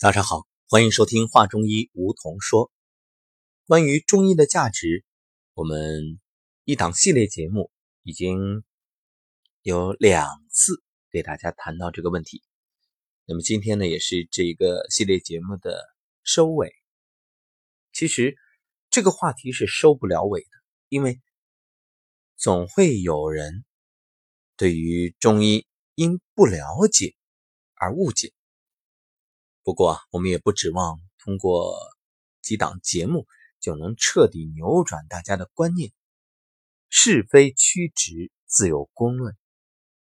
早上好，欢迎收听《话中医》，梧桐说。关于中医的价值，我们一档系列节目已经有两次给大家谈到这个问题。那么今天呢，也是这一个系列节目的收尾。其实这个话题是收不了尾的，因为总会有人对于中医因不了解而误解。不过，我们也不指望通过几档节目就能彻底扭转大家的观念。是非曲直自有公论，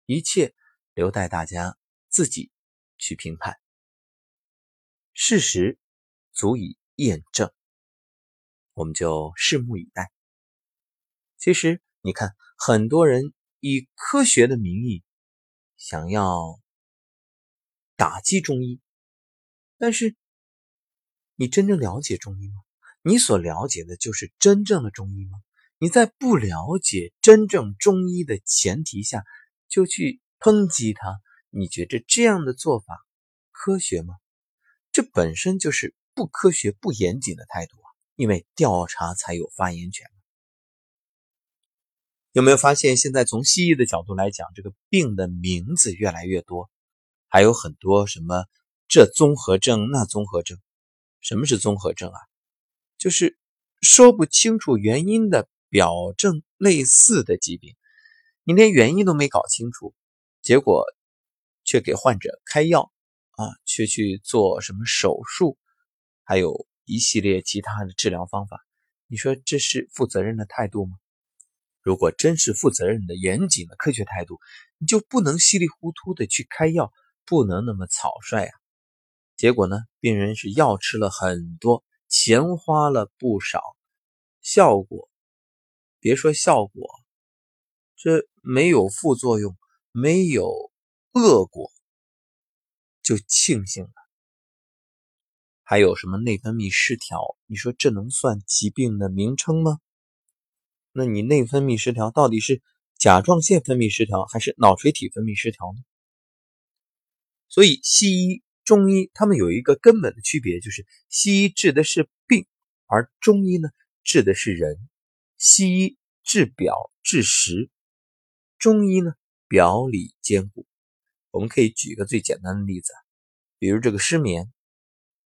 一切留待大家自己去评判。事实足以验证，我们就拭目以待。其实，你看，很多人以科学的名义想要打击中医。但是，你真正了解中医吗？你所了解的就是真正的中医吗？你在不了解真正中医的前提下，就去抨击他，你觉着这样的做法科学吗？这本身就是不科学、不严谨的态度啊！因为调查才有发言权。有没有发现，现在从西医的角度来讲，这个病的名字越来越多，还有很多什么？这综合症，那综合症，什么是综合症啊？就是说不清楚原因的表症类似的疾病，你连原因都没搞清楚，结果却给患者开药啊，却去做什么手术，还有一系列其他的治疗方法，你说这是负责任的态度吗？如果真是负责任的、严谨的科学态度，你就不能稀里糊涂的去开药，不能那么草率啊！结果呢？病人是药吃了很多，钱花了不少，效果别说效果，这没有副作用，没有恶果，就庆幸了。还有什么内分泌失调？你说这能算疾病的名称吗？那你内分泌失调到底是甲状腺分泌失调，还是脑垂体分泌失调呢？所以西医。中医他们有一个根本的区别，就是西医治的是病，而中医呢治的是人。西医治表治实，中医呢表里兼顾。我们可以举一个最简单的例子，比如这个失眠，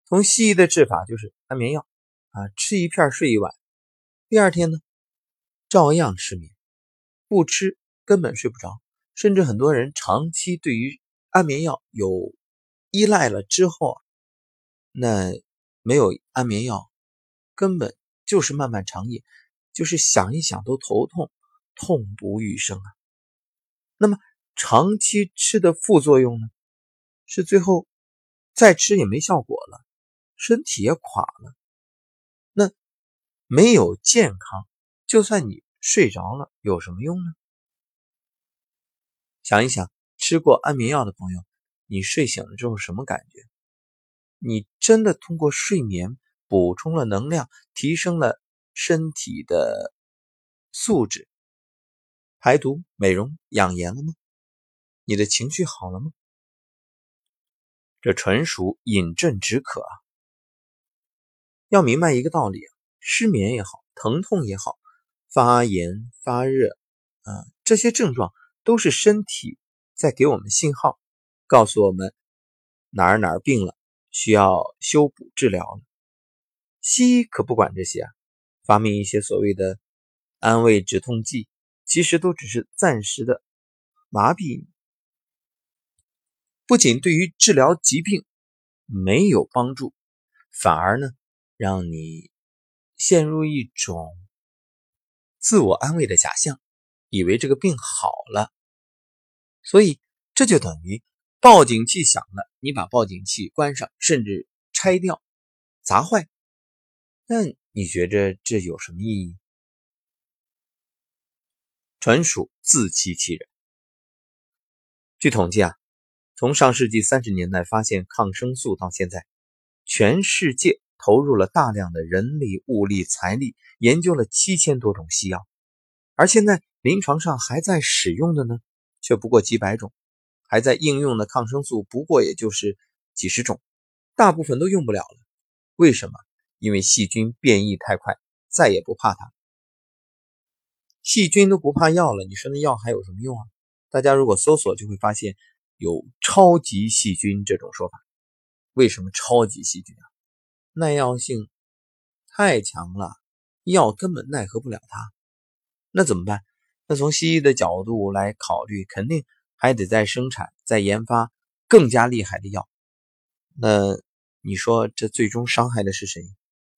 从西医的治法就是安眠药啊，吃一片睡一晚，第二天呢照样失眠，不吃根本睡不着，甚至很多人长期对于安眠药有。依赖了之后，那没有安眠药，根本就是漫漫长夜，就是想一想都头痛，痛不欲生啊。那么长期吃的副作用呢，是最后再吃也没效果了，身体也垮了。那没有健康，就算你睡着了，有什么用呢？想一想，吃过安眠药的朋友。你睡醒了之后什么感觉？你真的通过睡眠补充了能量，提升了身体的素质，排毒、美容、养颜了吗？你的情绪好了吗？这纯属饮鸩止渴啊！要明白一个道理，失眠也好，疼痛也好，发炎、发热啊，这些症状都是身体在给我们信号。告诉我们哪儿哪儿病了，需要修补治疗了。西医可不管这些啊，发明一些所谓的安慰止痛剂，其实都只是暂时的麻痹，不仅对于治疗疾病没有帮助，反而呢让你陷入一种自我安慰的假象，以为这个病好了，所以这就等于。报警器响了，你把报警器关上，甚至拆掉、砸坏，那你觉着这有什么意义？纯属自欺欺人。据统计啊，从上世纪三十年代发现抗生素到现在，全世界投入了大量的人力、物力、财力，研究了七千多种西药，而现在临床上还在使用的呢，却不过几百种。还在应用的抗生素不过也就是几十种，大部分都用不了了。为什么？因为细菌变异太快，再也不怕它。细菌都不怕药了，你说那药还有什么用啊？大家如果搜索，就会发现有超级细菌这种说法。为什么超级细菌啊？耐药性太强了，药根本奈何不了它。那怎么办？那从西医的角度来考虑，肯定还得再生产、再研发更加厉害的药。那你说这最终伤害的是谁？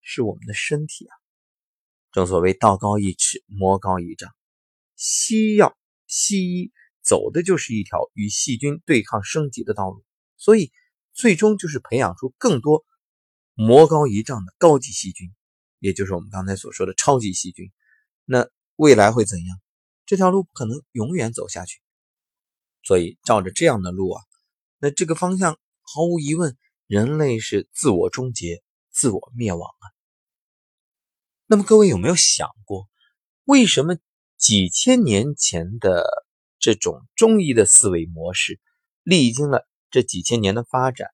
是我们的身体啊！正所谓道高一尺，魔高一丈。西药、西医走的就是一条与细菌对抗升级的道路，所以最终就是培养出更多魔高一丈的高级细菌，也就是我们刚才所说的超级细菌。那未来会怎样？这条路不可能永远走下去，所以照着这样的路啊，那这个方向毫无疑问，人类是自我终结、自我灭亡啊。那么各位有没有想过，为什么几千年前的这种中医的思维模式，历经了这几千年的发展，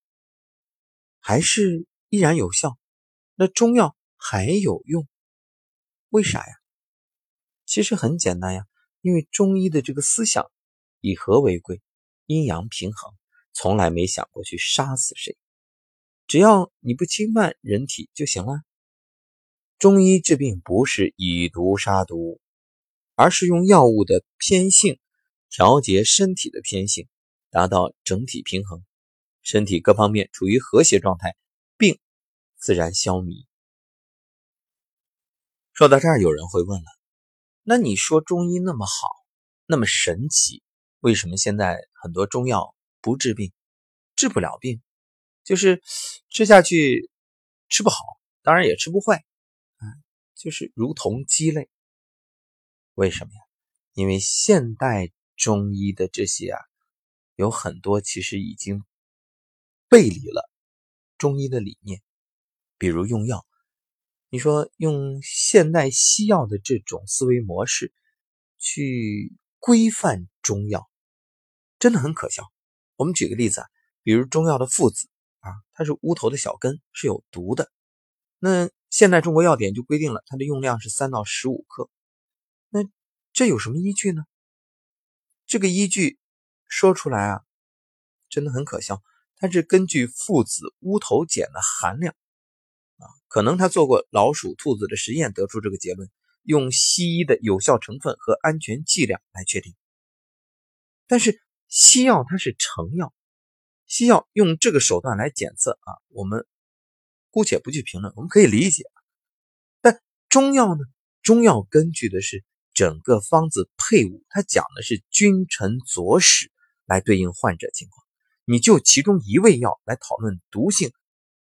还是依然有效？那中药还有用？为啥呀？其实很简单呀，因为中医的这个思想以和为贵，阴阳平衡，从来没想过去杀死谁，只要你不侵犯人体就行了。中医治病不是以毒杀毒，而是用药物的偏性调节身体的偏性，达到整体平衡，身体各方面处于和谐状态，病自然消弭。说到这儿，有人会问了：那你说中医那么好，那么神奇，为什么现在很多中药不治病，治不了病，就是吃下去吃不好，当然也吃不坏。啊就是如同鸡肋，为什么呀？因为现代中医的这些啊，有很多其实已经背离了中医的理念。比如用药，你说用现代西药的这种思维模式去规范中药，真的很可笑。我们举个例子啊，比如中药的附子啊，它是乌头的小根，是有毒的。那现代中国药典就规定了它的用量是三到十五克，那这有什么依据呢？这个依据说出来啊，真的很可笑。它是根据附子乌头碱的含量啊，可能他做过老鼠、兔子的实验得出这个结论，用西医的有效成分和安全剂量来确定。但是西药它是成药，西药用这个手段来检测啊，我们。姑且不去评论，我们可以理解。但中药呢？中药根据的是整个方子配伍，它讲的是君臣佐使来对应患者情况。你就其中一味药来讨论毒性，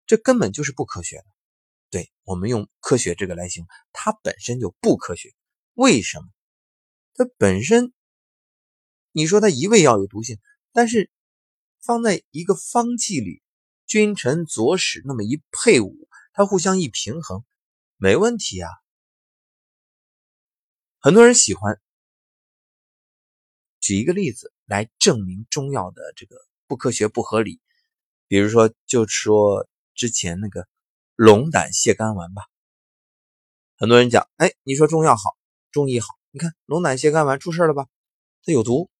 这根本就是不科学的。对我们用科学这个来形容，它本身就不科学。为什么？它本身，你说它一味药有毒性，但是放在一个方剂里。君臣佐使那么一配伍，它互相一平衡，没问题啊。很多人喜欢举一个例子来证明中药的这个不科学、不合理。比如说，就说之前那个龙胆泻肝丸吧。很多人讲，哎，你说中药好，中医好，你看龙胆泻肝丸出事了吧？它有毒，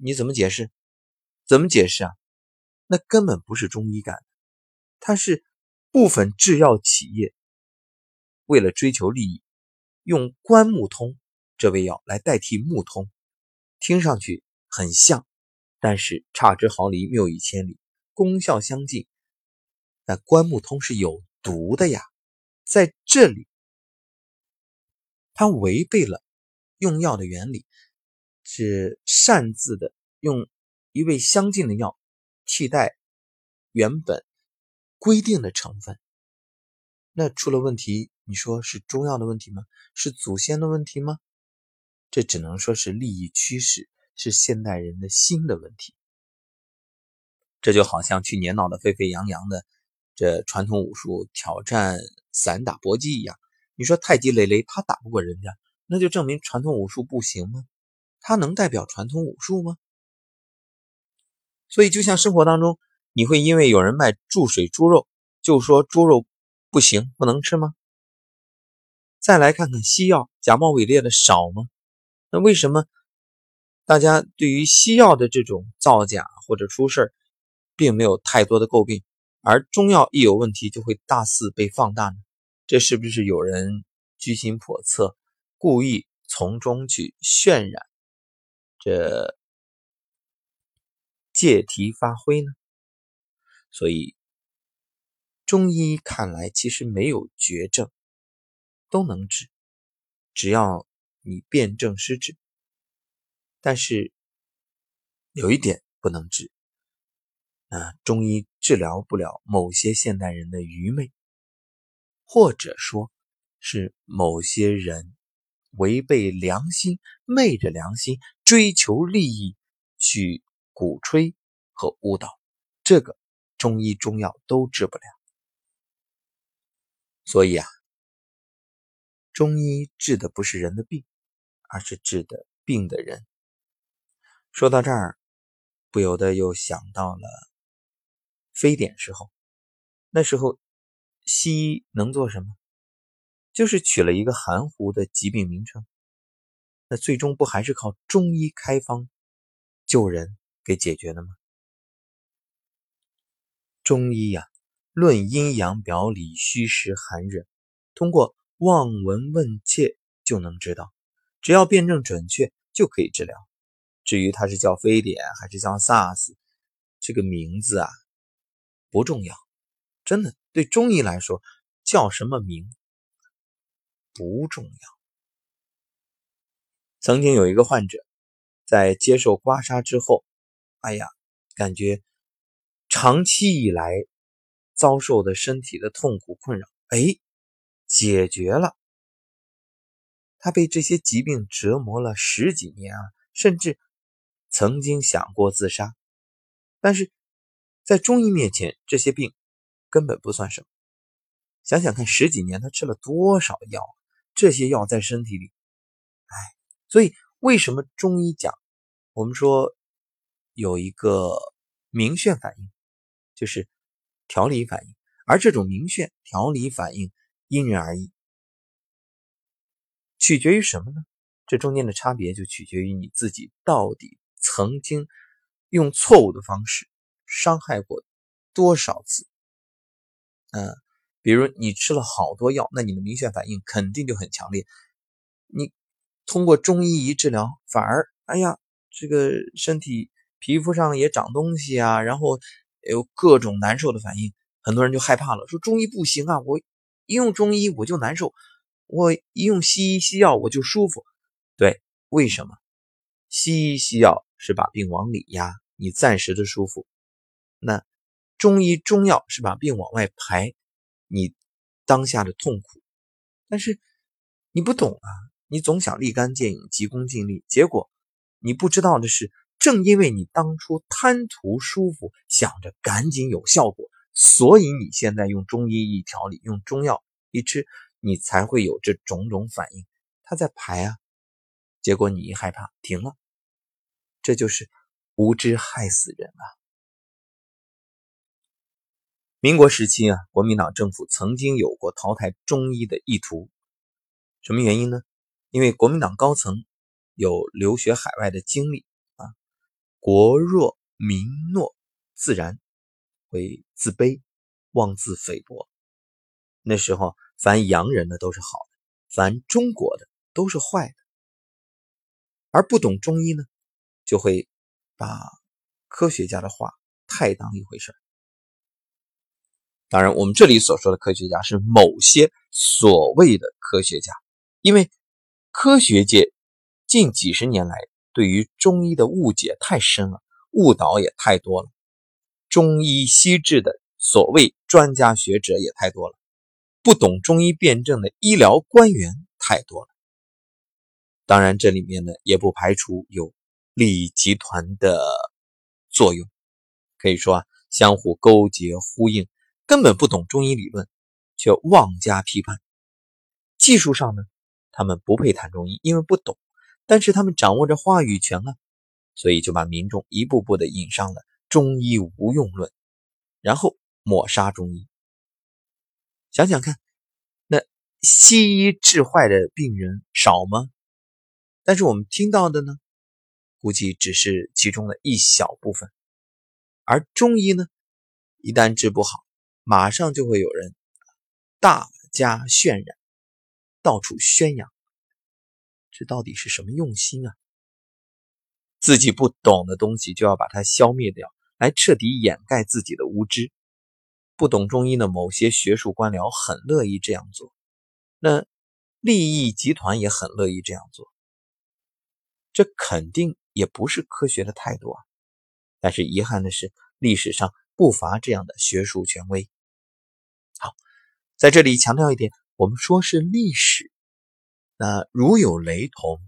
你怎么解释？怎么解释啊？那根本不是中医干的，它是部分制药企业为了追求利益，用关木通这味药来代替木通，听上去很像，但是差之毫厘，谬以千里，功效相近。那关木通是有毒的呀，在这里，它违背了用药的原理，是擅自的用一味相近的药。替代原本规定的成分，那出了问题，你说是中药的问题吗？是祖先的问题吗？这只能说是利益驱使，是现代人的心的问题。这就好像去年闹得沸沸扬扬的这传统武术挑战散打搏击一样，你说太极雷雷他打不过人家，那就证明传统武术不行吗？它能代表传统武术吗？所以，就像生活当中，你会因为有人卖注水猪肉就说猪肉不行不能吃吗？再来看看西药假冒伪劣的少吗？那为什么大家对于西药的这种造假或者出事并没有太多的诟病，而中药一有问题就会大肆被放大呢？这是不是有人居心叵测，故意从中去渲染这借题发挥呢？所以，中医看来其实没有绝症，都能治，只要你辨证施治。但是有一点不能治，啊，中医治疗不了某些现代人的愚昧。或者说，是某些人违背良心、昧着良心追求利益去鼓吹和误导，这个中医中药都治不了。所以啊，中医治的不是人的病，而是治的病的人。说到这儿，不由得又想到了非典时候，那时候。西医能做什么？就是取了一个含糊的疾病名称，那最终不还是靠中医开方救人给解决的吗？中医呀，论阴阳表里虚实寒热，通过望闻问切就能知道，只要辩证准确就可以治疗。至于它是叫非典还是叫 SARS，这个名字啊不重要，真的。对中医来说，叫什么名不重要。曾经有一个患者在接受刮痧之后，哎呀，感觉长期以来遭受的身体的痛苦困扰，哎，解决了。他被这些疾病折磨了十几年啊，甚至曾经想过自杀，但是在中医面前，这些病。根本不算什么，想想看，十几年他吃了多少药，这些药在身体里，所以为什么中医讲，我们说有一个明眩反应，就是调理反应，而这种明眩调理反应因人而异，取决于什么呢？这中间的差别就取决于你自己到底曾经用错误的方式伤害过多少次。嗯，比如你吃了好多药，那你的明眩反应肯定就很强烈。你通过中医一治疗，反而哎呀，这个身体皮肤上也长东西啊，然后有各种难受的反应，很多人就害怕了，说中医不行啊，我一用中医我就难受，我一用西医西药我就舒服。对，为什么？西医西药是把病往里压，你暂时的舒服，那。中医中药是把病往外排，你当下的痛苦，但是你不懂啊，你总想立竿见影、急功近利，结果你不知道的是，正因为你当初贪图舒服，想着赶紧有效果，所以你现在用中医一调理，用中药一吃，你才会有这种种反应。他在排啊，结果你一害怕停了，这就是无知害死人啊！民国时期啊，国民党政府曾经有过淘汰中医的意图，什么原因呢？因为国民党高层有留学海外的经历啊，国弱民弱，自然会自卑、妄自菲薄。那时候，凡洋人的都是好的，凡中国的都是坏的，而不懂中医呢，就会把科学家的话太当一回事当然，我们这里所说的科学家是某些所谓的科学家，因为科学界近几十年来对于中医的误解太深了，误导也太多了，中医西治的所谓专家学者也太多了，不懂中医辩证的医疗官员太多了。当然，这里面呢也不排除有利益集团的作用，可以说啊，相互勾结呼应。根本不懂中医理论，却妄加批判。技术上呢，他们不配谈中医，因为不懂。但是他们掌握着话语权啊，所以就把民众一步步的引上了中医无用论。然后抹杀中医。想想看，那西医治坏的病人少吗？但是我们听到的呢，估计只是其中的一小部分。而中医呢，一旦治不好，马上就会有人大加渲染，到处宣扬。这到底是什么用心啊？自己不懂的东西就要把它消灭掉，来彻底掩盖自己的无知。不懂中医的某些学术官僚很乐意这样做，那利益集团也很乐意这样做。这肯定也不是科学的态度啊！但是遗憾的是，历史上不乏这样的学术权威。好，在这里强调一点，我们说是历史，那如有雷同，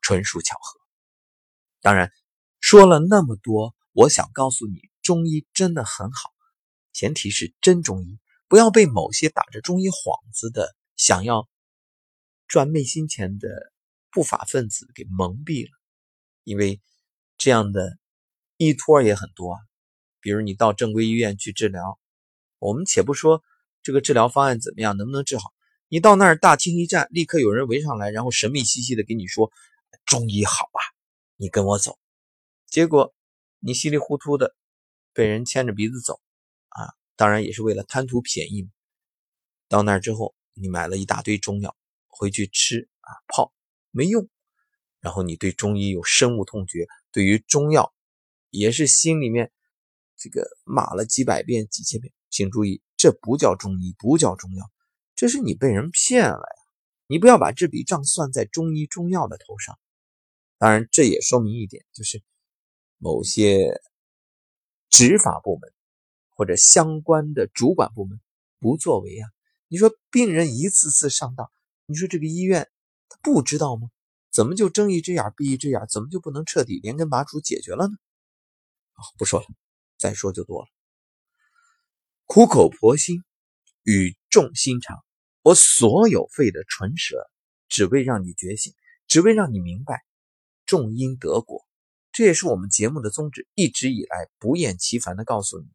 纯属巧合。当然，说了那么多，我想告诉你，中医真的很好，前提是真中医，不要被某些打着中医幌子的、想要赚昧心钱的不法分子给蒙蔽了。因为这样的医托也很多啊，比如你到正规医院去治疗，我们且不说这个治疗方案怎么样，能不能治好，你到那儿大厅一站，立刻有人围上来，然后神秘兮兮的给你说中医好啊。你跟我走，结果你稀里糊涂的被人牵着鼻子走啊！当然也是为了贪图便宜。到那儿之后，你买了一大堆中药回去吃啊，泡没用。然后你对中医有深恶痛绝，对于中药也是心里面这个骂了几百遍、几千遍。请注意，这不叫中医，不叫中药，这是你被人骗了呀！你不要把这笔账算在中医中药的头上。当然，这也说明一点，就是某些执法部门或者相关的主管部门不作为啊。你说病人一次次上当，你说这个医院他不知道吗？怎么就睁一只眼闭一只眼？怎么就不能彻底连根拔除解决了呢？好，不说了，再说就多了。苦口婆心，语重心长，我所有费的唇舌，只为让你觉醒，只为让你明白。种因得果，这也是我们节目的宗旨。一直以来不厌其烦的告诉你，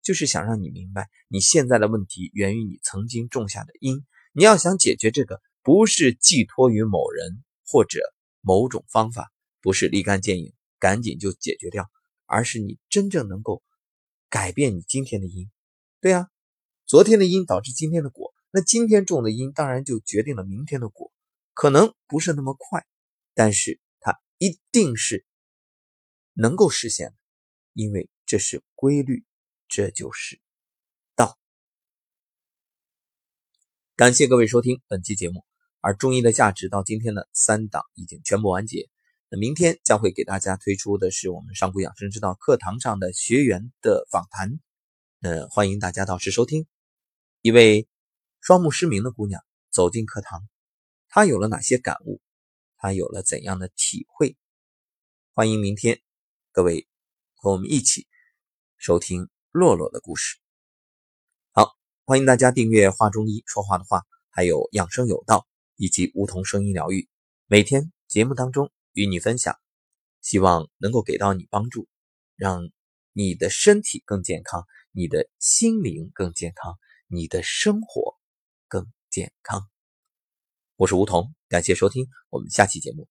就是想让你明白，你现在的问题源于你曾经种下的因。你要想解决这个，不是寄托于某人或者某种方法，不是立竿见影，赶紧就解决掉，而是你真正能够改变你今天的因。对呀，昨天的因导致今天的果，那今天种的因当然就决定了明天的果，可能不是那么快，但是它。一定是能够实现的，因为这是规律，这就是道。感谢各位收听本期节目，而中医的价值到今天的三档已经全部完结。那明天将会给大家推出的是我们上古养生之道课堂上的学员的访谈，呃，欢迎大家到时收听。一位双目失明的姑娘走进课堂，她有了哪些感悟？她有了怎样的体会？欢迎明天各位和我们一起收听洛洛的故事。好，欢迎大家订阅“画中医说话的话”，还有“养生有道”以及“梧桐声音疗愈”。每天节目当中与你分享，希望能够给到你帮助，让你的身体更健康，你的心灵更健康，你的生活更健康。我是吴桐。感谢收听，我们下期节目